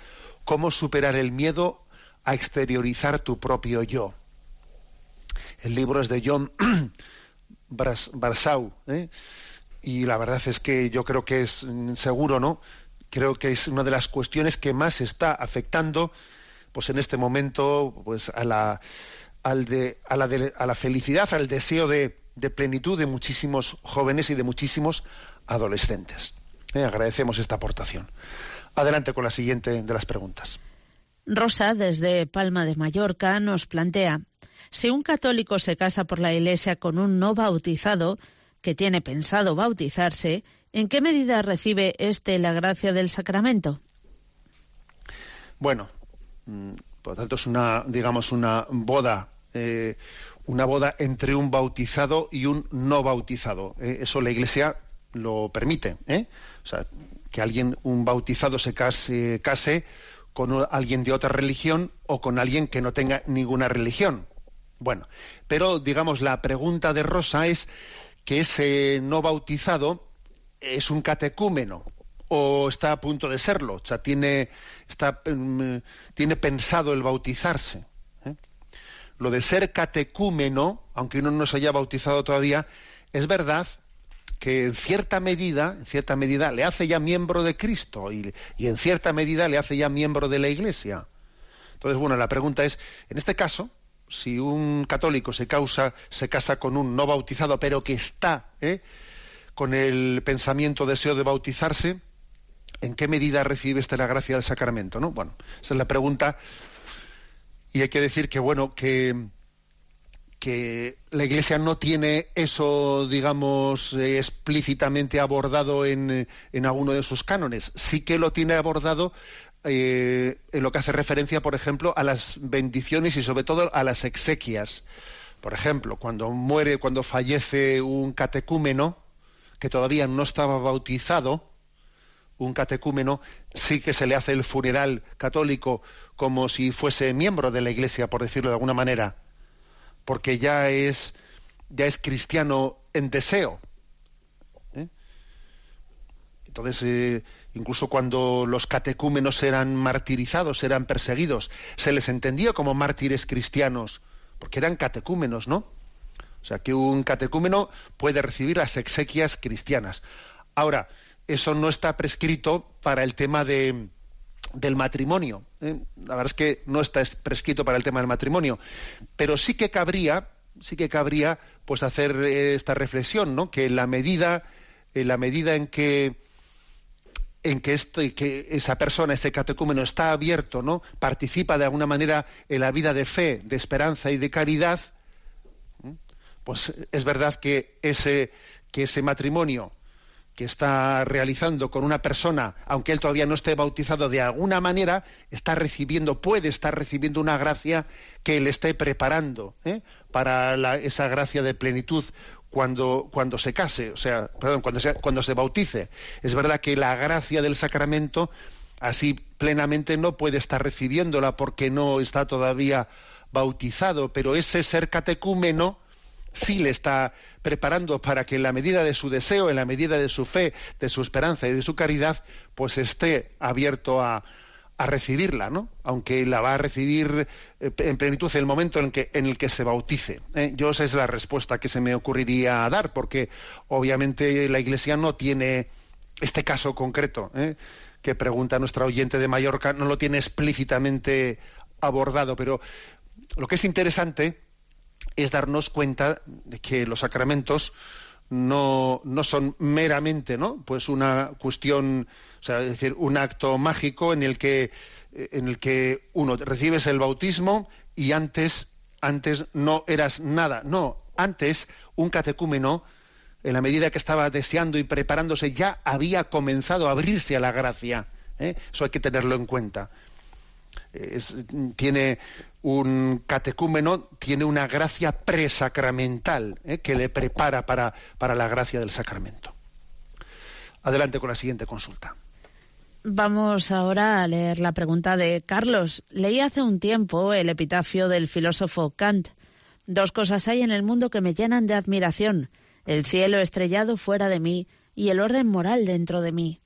[SPEAKER 1] Cómo superar el miedo a exteriorizar tu propio yo. El libro es de John Barsau, ¿eh? y la verdad es que yo creo que es mm, seguro, ¿no? Creo que es una de las cuestiones que más está afectando, pues en este momento, pues a la, al de, a la, a la felicidad, al deseo de, de, plenitud de muchísimos jóvenes y de muchísimos adolescentes. ¿Eh? Agradecemos esta aportación. Adelante con la siguiente de las preguntas.
[SPEAKER 4] Rosa, desde Palma de Mallorca, nos plantea, si un católico se casa por la Iglesia con un no bautizado, que tiene pensado bautizarse, ¿en qué medida recibe éste la gracia del sacramento?
[SPEAKER 1] Bueno, mm, por lo tanto es una, digamos, una boda, eh, una boda entre un bautizado y un no bautizado. Eh, eso la Iglesia lo permite, ¿eh? O sea, que alguien, un bautizado se case, case con alguien de otra religión o con alguien que no tenga ninguna religión. Bueno, pero digamos la pregunta de Rosa es que ese no bautizado es un catecúmeno o está a punto de serlo, o sea, tiene, está, mm, tiene pensado el bautizarse. Lo de ser catecúmeno, aunque uno no se haya bautizado todavía, es verdad que en cierta medida, en cierta medida, le hace ya miembro de Cristo y, en cierta medida le hace ya miembro de la Iglesia. Entonces, bueno, la pregunta es, en este caso, si un católico se, causa, se casa con un no bautizado, pero que está ¿eh? con el pensamiento, deseo de bautizarse, ¿en qué medida recibe este la gracia del sacramento? ¿no? Bueno, esa es la pregunta. Y hay que decir que, bueno, que que la Iglesia no tiene eso, digamos, eh, explícitamente abordado en, en, alguno de sus cánones. Sí que lo tiene abordado eh, en lo que hace referencia, por ejemplo, a las bendiciones y sobre todo a las exequias. Por ejemplo, cuando muere, cuando fallece un catecúmeno que todavía no estaba bautizado, un catecúmeno, sí que se le hace el funeral católico como si fuese miembro de la Iglesia, por decirlo de alguna manera porque ya es, ya es cristiano en deseo. ¿eh? Entonces, eh, incluso cuando los catecúmenos eran martirizados, eran perseguidos, se les entendía como mártires cristianos, porque eran catecúmenos, ¿no? O sea, que un catecúmeno puede recibir las exequias cristianas. Ahora, eso no está prescrito para el tema de, del matrimonio. ¿eh? La verdad es que no está prescrito para el tema del matrimonio, pero sí que cabría, sí que cabría, pues hacer eh, esta reflexión, ¿no? Que en la medida, en la medida en que en que esto que esa persona, ese catecúmeno está abierto, ¿no? Participa de alguna manera en la vida de fe, de esperanza y de caridad, pues es verdad que ese que ese matrimonio que está realizando con una persona, aunque él todavía no esté bautizado de alguna manera, está recibiendo, puede estar recibiendo una gracia que le esté preparando ¿eh? para esa gracia de plenitud cuando, cuando se case, o sea, perdón, cuando se, cuando se bautice. Es verdad que la gracia del sacramento así plenamente no puede estar recibiéndola porque no está todavía bautizado, pero ese ser catecúmeno sí le está preparando para que en la medida de su deseo, en la medida de su fe, de su esperanza y de su caridad, pues esté abierto a, recibirla, ¿no? Aunque la va a recibir eh, en plenitud en el momento en que, en el que se bautice. ¿eh? Yo esa es la respuesta que se me ocurriría dar, porque obviamente la Iglesia no tiene este caso concreto ¿eh? que pregunta nuestra oyente de Mallorca, no lo tiene explícitamente abordado, pero lo que es interesante es darnos cuenta de que los sacramentos no, no son meramente ¿no? pues una cuestión, o sea, es decir, un acto mágico en el que en el que uno recibes el bautismo y antes antes no eras nada. No, antes un catecúmeno en la medida que estaba deseando y preparándose ya había comenzado a abrirse a la gracia. ¿eh? Eso hay que tenerlo en cuenta. tiene un catecúmeno tiene una gracia presacramental ¿eh? que le prepara para, para la gracia del sacramento. Adelante con la siguiente consulta.
[SPEAKER 4] Vamos ahora a leer la pregunta de Carlos. Leí hace un tiempo el epitafio del filósofo Kant. Dos cosas hay en el mundo que me llenan de admiración. El cielo estrellado fuera de mí y el orden moral dentro de mí.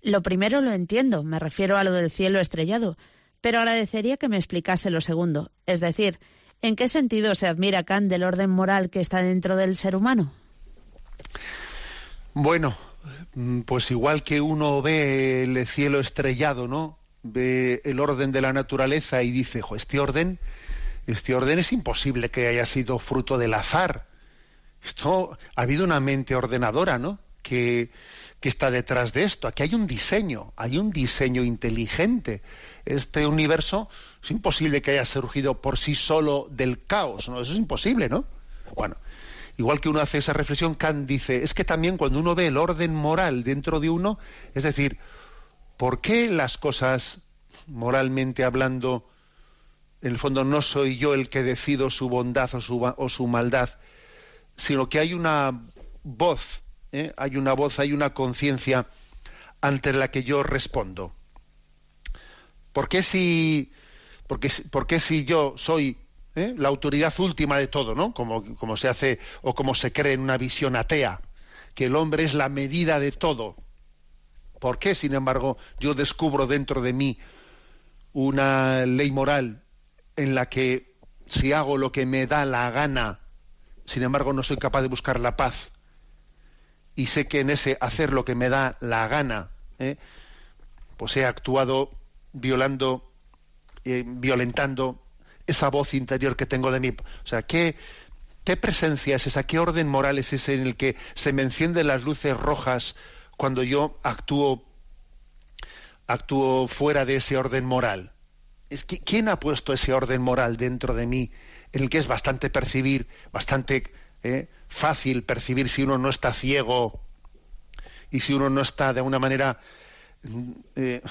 [SPEAKER 4] Lo primero lo entiendo, me refiero a lo del cielo estrellado, pero agradecería que me explicase lo segundo, es decir, ¿en qué sentido se admira Kant del orden moral que está dentro del ser humano?
[SPEAKER 1] Bueno, mm, pues igual que uno ve el cielo estrellado, ¿no? Ve el orden de la naturaleza y dice, este orden, este orden es imposible que haya sido fruto del azar. Esto ha habido una mente ordenadora, ¿no? Que, que está detrás de esto. Aquí hay un diseño, hay un diseño inteligente. Este universo es imposible que haya surgido por sí solo del caos, ¿no? Eso es imposible, ¿no? Bueno, igual que uno hace esa reflexión, Kant dice, es que también cuando uno ve el orden moral dentro de uno, es decir, ¿por qué las cosas, moralmente hablando, en el fondo no soy yo el que decido su bondad o su, o su maldad, sino que hay una voz ¿eh? hay una voz, hay una conciencia ante la que yo respondo. ¿Por qué si, porque, si yo soy ¿eh? la autoridad última de todo, ¿no? Como, como se hace o como se cree en una visión atea, que el hombre es la medida de todo. ¿Por qué, sin embargo, yo descubro dentro de mí una ley moral en la que si hago lo que me da la gana, sin embargo no soy capaz de buscar la paz? Y sé que en ese hacer lo que me da la gana, ¿eh? pues he actuado violando, eh, violentando esa voz interior que tengo de mí. O sea, ¿qué, ¿qué presencia es esa? ¿Qué orden moral es ese en el que se me encienden las luces rojas cuando yo actúo, actúo fuera de ese orden moral? Es que, ¿Quién ha puesto ese orden moral dentro de mí en el que es bastante percibir, bastante ¿eh? fácil percibir si uno no está ciego y si uno no está de alguna manera eh,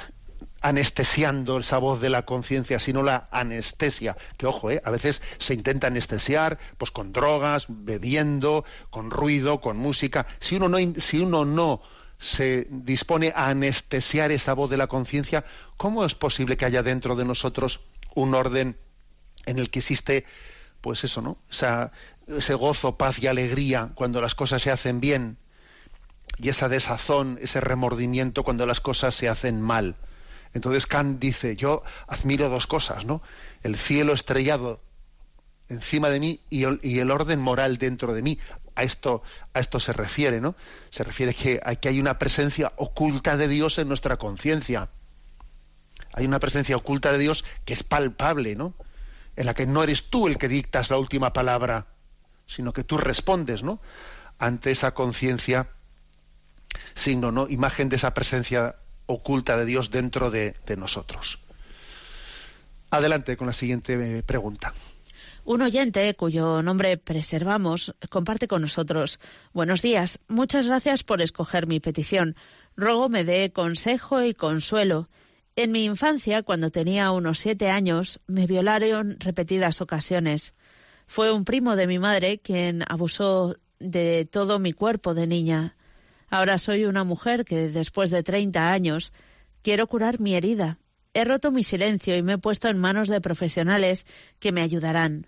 [SPEAKER 1] anestesiando esa voz de la conciencia, sino la anestesia, que ojo, ¿eh? a veces se intenta anestesiar pues con drogas, bebiendo, con ruido, con música. Si uno no, si uno no se dispone a anestesiar esa voz de la conciencia, ¿cómo es posible que haya dentro de nosotros un orden en el que existe pues eso, ¿no? ese gozo, paz y alegría cuando las cosas se hacen bien y esa desazón, ese remordimiento cuando las cosas se hacen mal. Entonces Kant dice, yo admiro dos cosas, ¿no? El cielo estrellado encima de mí y el, orden moral dentro de mí. A esto, a esto se refiere, ¿no? Se refiere que, a que hay una presencia oculta de Dios en nuestra conciencia. hay una presencia oculta de Dios que es palpable, ¿no? En la que no eres tú el que dictas la última palabra, sino que tú respondes, ¿no? Ante esa conciencia, signo, ¿no? Imagen de esa presencia oculta de Dios dentro de, de nosotros. Adelante con la siguiente eh, pregunta.
[SPEAKER 4] Un oyente cuyo nombre preservamos comparte con nosotros. Buenos días. Muchas gracias por escoger mi petición. Ruego me dé consejo y consuelo. En mi infancia, cuando tenía unos siete años, me violaron repetidas ocasiones. Fue un primo de mi madre quien abusó de todo mi cuerpo de niña. Ahora soy una mujer que, después de treinta años, quiero curar mi herida. He roto mi silencio y me he puesto en manos de profesionales que me ayudarán.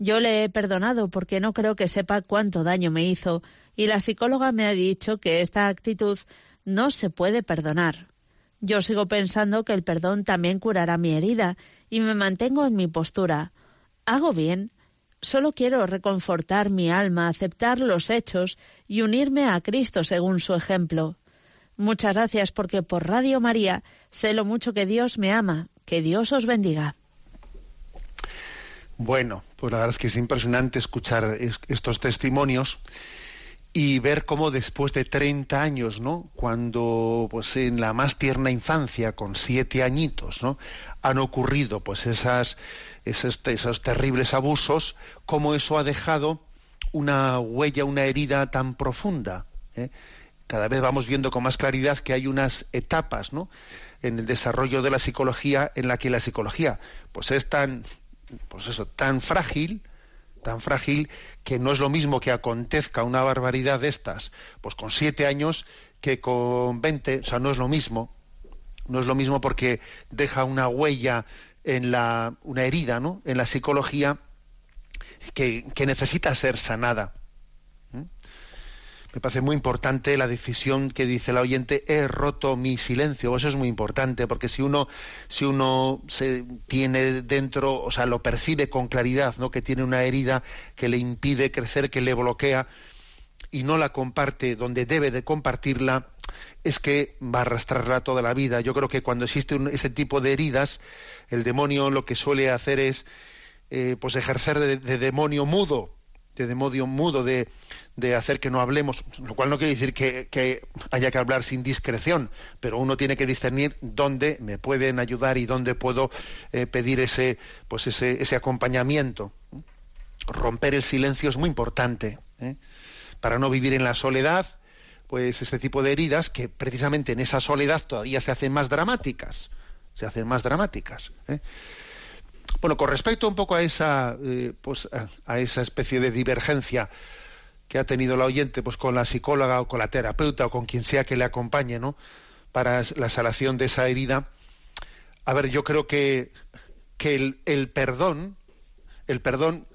[SPEAKER 4] Yo le he perdonado porque no creo que sepa cuánto daño me hizo, y la psicóloga me ha dicho que esta actitud no se puede perdonar. Yo sigo pensando que el perdón también curará mi herida, y me mantengo en mi postura. ¿Hago bien? Solo quiero reconfortar mi alma, aceptar los hechos y unirme a Cristo según su ejemplo. Muchas gracias porque por Radio María sé lo mucho que Dios me ama. Que Dios os bendiga.
[SPEAKER 1] Bueno, pues la verdad es que es impresionante escuchar estos testimonios y ver cómo después de 30 años, ¿no? Cuando, pues en la más tierna infancia, con siete añitos, ¿no? Han ocurrido, pues esas, esos, terribles abusos, cómo eso ha dejado una huella, una herida tan profunda. ¿eh? Cada vez vamos viendo con más claridad que hay unas etapas, ¿no? En el desarrollo de la psicología, en la que la psicología, pues es tan pues eso, tan frágil, tan frágil que no es lo mismo que acontezca una barbaridad de estas, pues con siete años que con veinte, o sea, no es lo mismo, no es lo mismo porque deja una huella en la, una herida, ¿no? En la psicología que, que necesita ser sanada me parece muy importante la decisión que dice la oyente he roto mi silencio. Eso es muy importante porque si uno si uno se tiene dentro o sea lo percibe con claridad no que tiene una herida que le impide crecer que le bloquea y no la comparte donde debe de compartirla es que va a arrastrarla toda la vida. Yo creo que cuando existe ese tipo de heridas el demonio lo que suele hacer es eh, pues ejercer de demonio mudo de demonio mudo de de hacer que no hablemos, lo cual no quiere decir que, haya que hablar sin discreción, pero uno tiene que discernir dónde me pueden ayudar y dónde puedo eh, pedir ese, pues ese, ese, acompañamiento. Romper el silencio es muy importante ¿eh? para no vivir en la soledad, pues este tipo de heridas que precisamente en esa soledad todavía se hacen más dramáticas, se hacen más dramáticas. ¿eh? Bueno, con respecto un poco a esa, pues a esa especie de divergencia que ha tenido la oyente pues con la psicóloga o con la terapeuta o con quien sea que le acompañe ¿no? para la sanación de esa herida a ver yo creo que, que el, perdón el perdón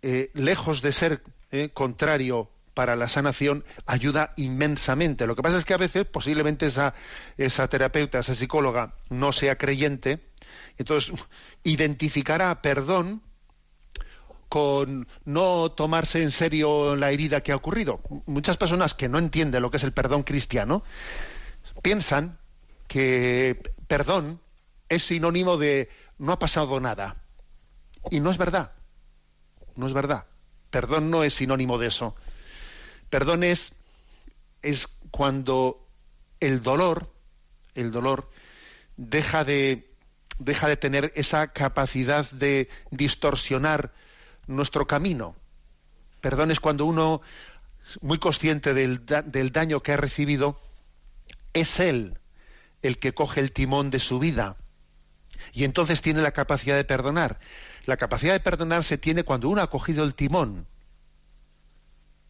[SPEAKER 1] eh, lejos de ser eh, contrario para la sanación ayuda inmensamente. Lo que pasa es que a veces posiblemente esa, esa terapeuta, esa psicóloga no sea creyente, entonces identificará perdón con no tomarse en serio la herida que ha ocurrido. Muchas personas que no entienden lo que es el perdón cristiano piensan que perdón es sinónimo de no ha pasado nada. Y no es verdad. No es verdad. Perdón no es sinónimo de eso. Perdón es, es cuando el dolor, el dolor deja de, deja de tener esa capacidad de distorsionar nuestro camino. Perdón es cuando uno, muy consciente del, daño que ha recibido, es él el que coge el timón de su vida. Y entonces tiene la capacidad de perdonar. La capacidad de perdonar se tiene cuando uno ha cogido el timón.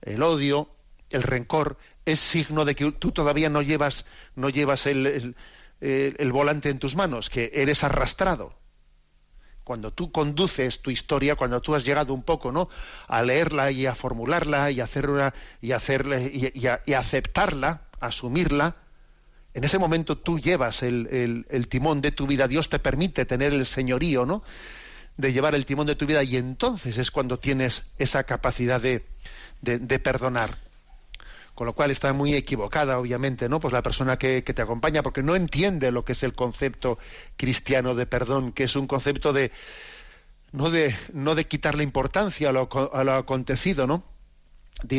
[SPEAKER 1] El odio, el rencor, es signo de que tú todavía no llevas, no llevas el volante en tus manos, que eres arrastrado cuando tú conduces tu historia, cuando tú has llegado un poco, ¿no? A leerla y a formularla y a hacerla y hacerla y, a, aceptarla, asumirla, en ese momento tú llevas el, timón de tu vida. Dios te permite tener el señorío, ¿no? De llevar el timón de tu vida y entonces es cuando tienes esa capacidad de, de perdonar. Con lo cual está muy equivocada, obviamente, ¿no? Pues la persona que, te acompaña, porque no entiende lo que es el concepto cristiano de perdón, que es un concepto de no de, quitarle importancia a lo, acontecido, ¿no?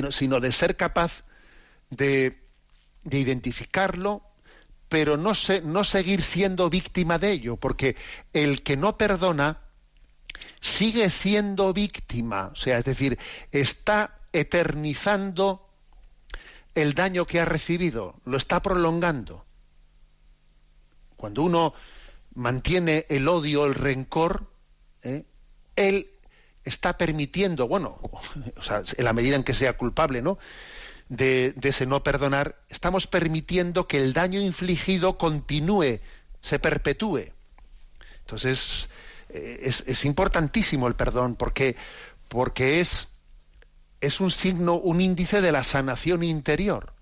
[SPEAKER 1] sino de ser capaz de, de identificarlo, pero no, no seguir siendo víctima de ello, porque el que no perdona sigue siendo víctima, o sea, es decir, está eternizando el daño que ha recibido, lo está prolongando. Cuando uno mantiene el odio, el rencor, ¿eh? él está permitiendo, bueno, o sea, en la medida en que sea culpable, ¿no? De, ese no perdonar, estamos permitiendo que el daño infligido continúe, se perpetúe. Entonces, eh, es, es importantísimo el perdón porque, porque es es un signo, un índice de la sanación interior.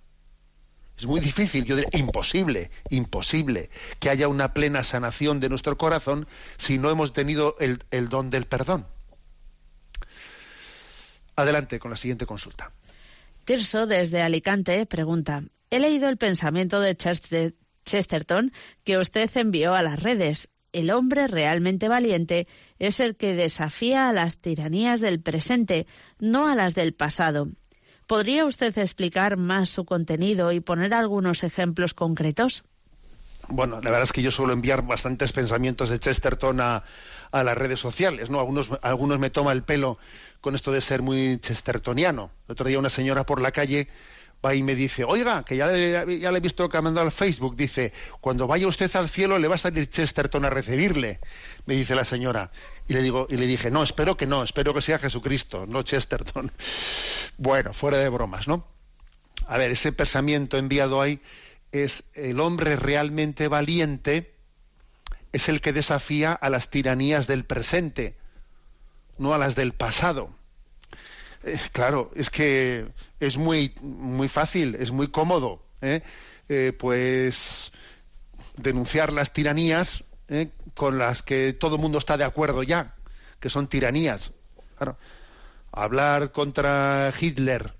[SPEAKER 1] Es muy difícil, yo diría imposible, imposible que haya una plena sanación de nuestro corazón si no hemos tenido el, don del perdón. Adelante con la siguiente consulta.
[SPEAKER 4] Tirso, desde Alicante, pregunta, he leído el pensamiento de Chesterton que usted envió a las redes el hombre realmente valiente es el que desafía a las tiranías del presente, no a las del pasado. ¿Podría usted explicar más su contenido y poner algunos ejemplos concretos?
[SPEAKER 1] Bueno, la verdad es que yo suelo enviar bastantes pensamientos de Chesterton a, las redes sociales, ¿no? Algunos, algunos me toma el pelo con esto de ser muy chestertoniano. El otro día una señora por la calle va y me dice, oiga, que ya le, he visto que ha mandado al Facebook, dice, cuando vaya usted al cielo le va a salir Chesterton a recibirle, me dice la señora. Y le digo, y le dije, no, espero que no, espero que sea Jesucristo, no Chesterton. Bueno, fuera de bromas, ¿no? A ver, ese pensamiento enviado ahí es el hombre realmente valiente, es el que desafía a las tiranías del presente, no a las del pasado. Eh, claro, es que es muy, muy fácil, es muy cómodo, ¿eh? Eh, pues denunciar las tiranías con las que todo el mundo está de acuerdo ya, que son tiranías. Hablar contra Hitler,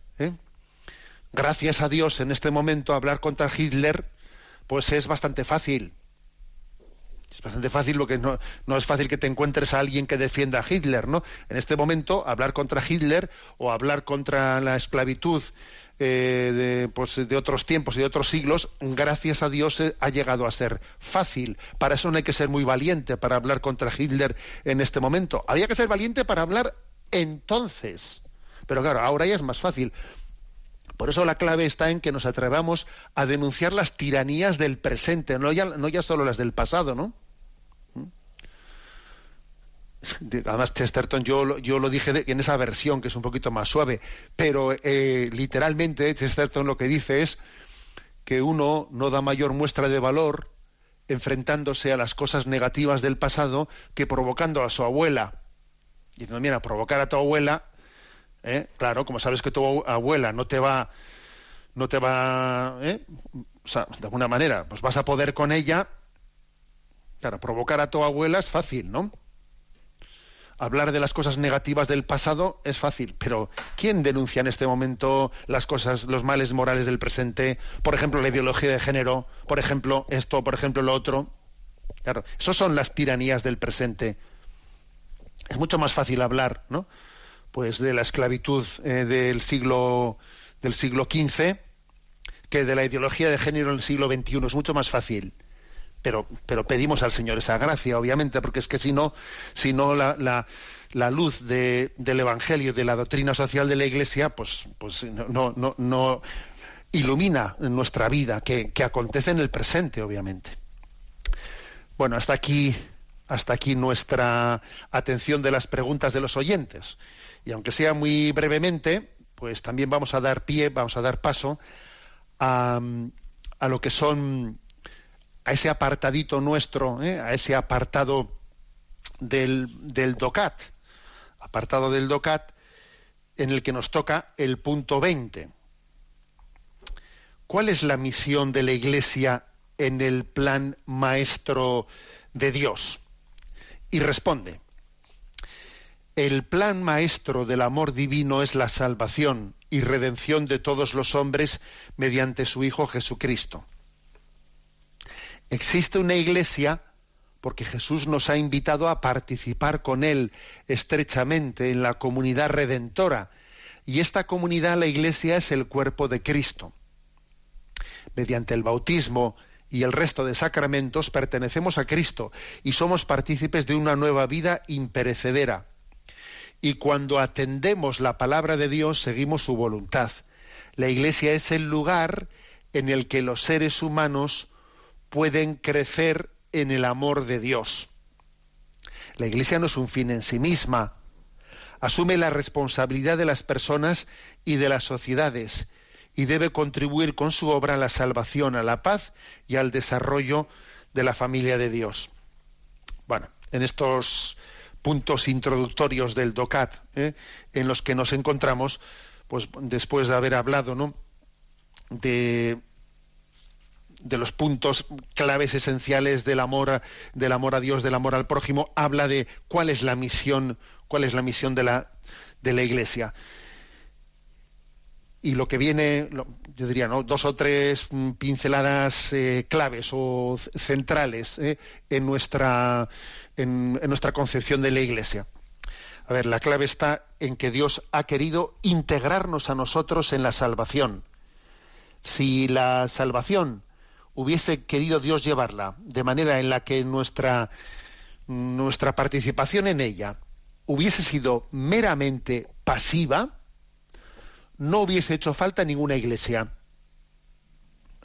[SPEAKER 1] gracias a Dios en este momento hablar contra Hitler, pues es bastante fácil. Es bastante fácil, lo que no, es fácil que te encuentres a alguien que defienda a Hitler, ¿no? En este momento, hablar contra Hitler o hablar contra la esclavitud eh, de, pues, de otros tiempos y de otros siglos, gracias a Dios eh, ha llegado a ser fácil. Para eso no hay que ser muy valiente para hablar contra Hitler en este momento. Había que ser valiente para hablar entonces. Pero claro, ahora ya es más fácil. Por eso la clave está en que nos atrevamos a denunciar las tiranías del presente, no ya, no ya solo las del pasado, ¿no? Además, Chesterton, yo, yo lo dije en esa versión que es un poquito más suave, pero eh, literalmente Chesterton lo que dice es que uno no da mayor muestra de valor enfrentándose a las cosas negativas del pasado que provocando a su abuela. Diciendo, mira, provocar a tu abuela, ¿eh? claro, como sabes que tu abuela no te va, no te va, ¿eh? o sea, de alguna manera, pues vas a poder con ella. Claro, provocar a tu abuela es fácil, ¿no? Hablar de las cosas negativas del pasado es fácil, pero ¿quién denuncia en este momento las cosas, los males morales del presente? Por ejemplo, la ideología de género, por ejemplo, esto, por ejemplo, lo otro. Claro, eso son las tiranías del presente. Es mucho más fácil hablar, ¿no? Pues de la esclavitud eh, del siglo del siglo XV que de la ideología de género del siglo XXI. Es mucho más fácil pero, pero pedimos al Señor esa gracia, obviamente, porque es que si no, si no la, la, la luz de, del Evangelio, de la doctrina social de la Iglesia, pues, pues no, no, no ilumina nuestra vida, que, que acontece en el presente, obviamente. Bueno, hasta aquí, hasta aquí nuestra atención de las preguntas de los oyentes. Y aunque sea muy brevemente, pues también vamos a dar pie, vamos a dar paso a, a lo que son a ese apartadito nuestro, ¿eh? a ese apartado del, del DOCAT, apartado del DOCAT en el que nos toca el punto 20. ¿Cuál es la misión de la Iglesia en el plan maestro de Dios? Y responde, el plan maestro del amor divino es la salvación, y redención de todos los hombres mediante su Hijo Jesucristo. Existe una iglesia porque Jesús nos ha invitado a participar con Él estrechamente en la comunidad redentora. Y esta comunidad, la iglesia, es el cuerpo de Cristo. Mediante el bautismo y el resto de sacramentos pertenecemos a Cristo y somos partícipes de una nueva vida imperecedera. Y cuando atendemos la palabra de Dios, seguimos su voluntad. La iglesia es el lugar en el que los seres humanos pueden crecer en el amor de Dios. La Iglesia no es un fin en sí misma. Asume la responsabilidad de las personas y de las sociedades y debe contribuir con su obra a la salvación, a la paz y al desarrollo de la familia de Dios. Bueno, en estos puntos introductorios del DOCAT, ¿eh? en los que nos encontramos, pues después de haber hablado ¿no? de de los puntos claves esenciales del amor del amor a Dios, del amor al prójimo, habla de cuál es la misión, cuál es la misión de la de la Iglesia. Y lo que viene, yo diría, ¿no? dos o tres pinceladas eh, claves o centrales eh, en, nuestra, en nuestra concepción de la Iglesia. A ver, la clave está en que Dios ha querido integrarnos a nosotros en la salvación. Si la salvación hubiese querido Dios llevarla de manera en la que nuestra, nuestra participación en ella hubiese sido meramente pasiva, no hubiese hecho falta ninguna iglesia.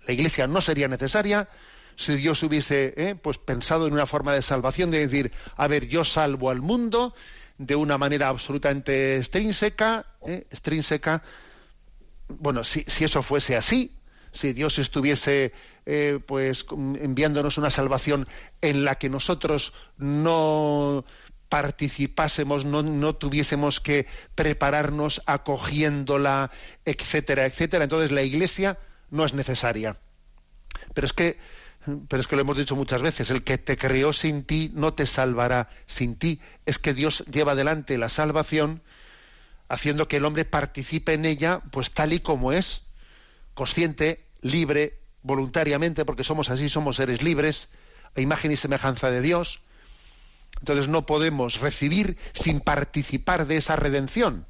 [SPEAKER 1] La iglesia no sería necesaria si Dios hubiese eh, pues pensado en una forma de salvación de decir, a ver, yo salvo al mundo de una manera absolutamente extrínseca, eh, extrínseca. Bueno, si, si eso fuese así, si Dios estuviese eh, pues enviándonos una salvación en la que nosotros no participásemos, no, tuviésemos que prepararnos acogiéndola, etcétera, etcétera. Entonces la Iglesia no es necesaria. Pero es que, pero es que lo hemos dicho muchas veces, el que te creó sin ti no te salvará sin ti. Es que Dios lleva adelante la salvación haciendo que el hombre participe en ella, pues tal y como es, consciente, libre, voluntariamente, porque somos así, somos seres libres, a imagen y semejanza de Dios. Entonces no podemos recibir sin participar de esa redención.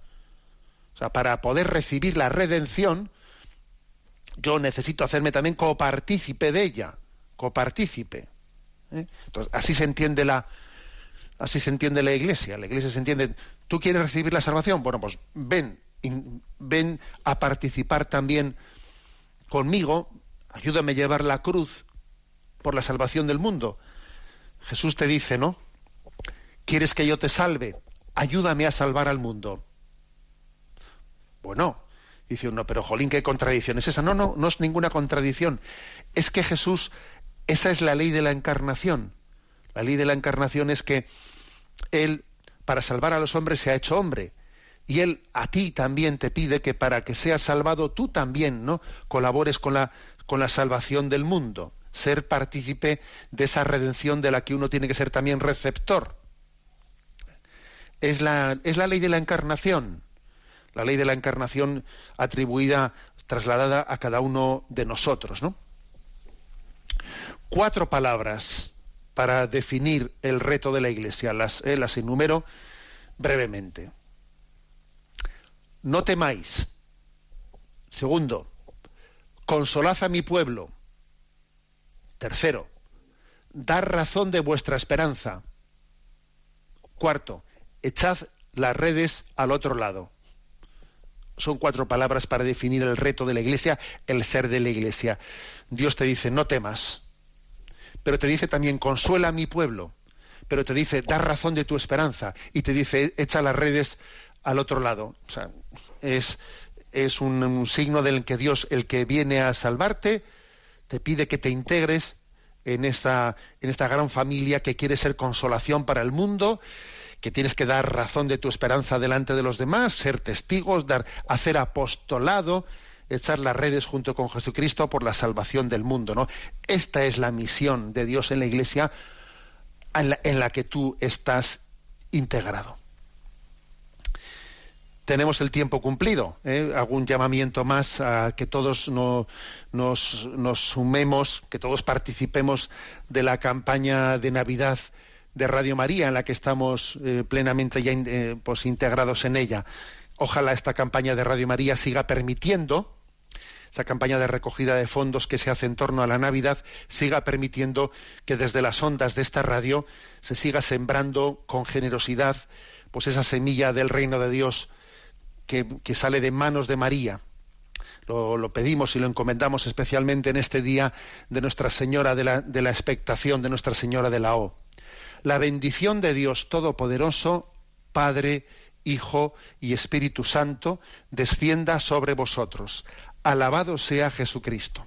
[SPEAKER 1] O sea, para poder recibir la redención, yo necesito hacerme también copartícipe de ella, copartícipe. ¿eh? Entonces, así se entiende la así se entiende la iglesia. La iglesia se entiende, ¿tú quieres recibir la salvación? Bueno, pues ven, ven a participar también conmigo, ayúdame a llevar la cruz por la salvación del mundo. Jesús te dice, ¿no? ¿Quieres que yo te salve? Ayúdame a salvar al mundo. Bueno, dice uno, pero jolín, ¿qué contradicción es esa? No, no, no es ninguna contradicción. Es que Jesús, esa es la ley de la encarnación. La ley de la encarnación es que Él, para salvar a los hombres, se ha hecho hombre y él a ti también te pide que para que seas salvado tú también no colabores con la con la salvación del mundo ser partícipe de esa redención de la que uno tiene que ser también receptor. Es la es la ley de la encarnación la ley de la encarnación atribuida trasladada a cada uno de nosotros no cuatro palabras para definir el reto de la iglesia las, eh, las enumero brevemente. No temáis. Segundo, consolad a mi pueblo. Tercero, dar razón de vuestra esperanza. Cuarto, echad las redes al otro lado. Son cuatro palabras para definir el reto de la iglesia, el ser de la iglesia. Dios te dice, no temas, pero te dice también, consuela a mi pueblo, pero te dice, da razón de tu esperanza, y te dice, echa las redes al otro lado. O sea, es, es un, signo del que Dios, el que viene a salvarte, te pide que te integres en esta, en esta gran familia que quiere ser consolación para el mundo, que tienes que dar razón de tu esperanza delante de los demás, ser testigos, dar, hacer apostolado, echar las redes junto con Jesucristo por la salvación del mundo. ¿no? Esta es la misión de Dios en la Iglesia en la que tú estás integrado. Tenemos el tiempo cumplido. ¿eh? Algún llamamiento más a que todos nos, sumemos, que todos participemos de la campaña de Navidad de Radio María, en la que estamos eh, plenamente ya eh, pues, integrados en ella. Ojalá esta campaña de Radio María siga permitiendo, esa campaña de recogida de fondos que se hace en torno a la Navidad, siga permitiendo que desde las ondas de esta radio se siga sembrando con generosidad pues esa semilla del reino de Dios que, sale de manos de María. Lo, pedimos y lo encomendamos especialmente en este día de Nuestra Señora de la, de la expectación, de Nuestra Señora de la O. La bendición de Dios Todopoderoso, Padre, Hijo y Espíritu Santo, descienda sobre vosotros. Alabado sea Jesucristo.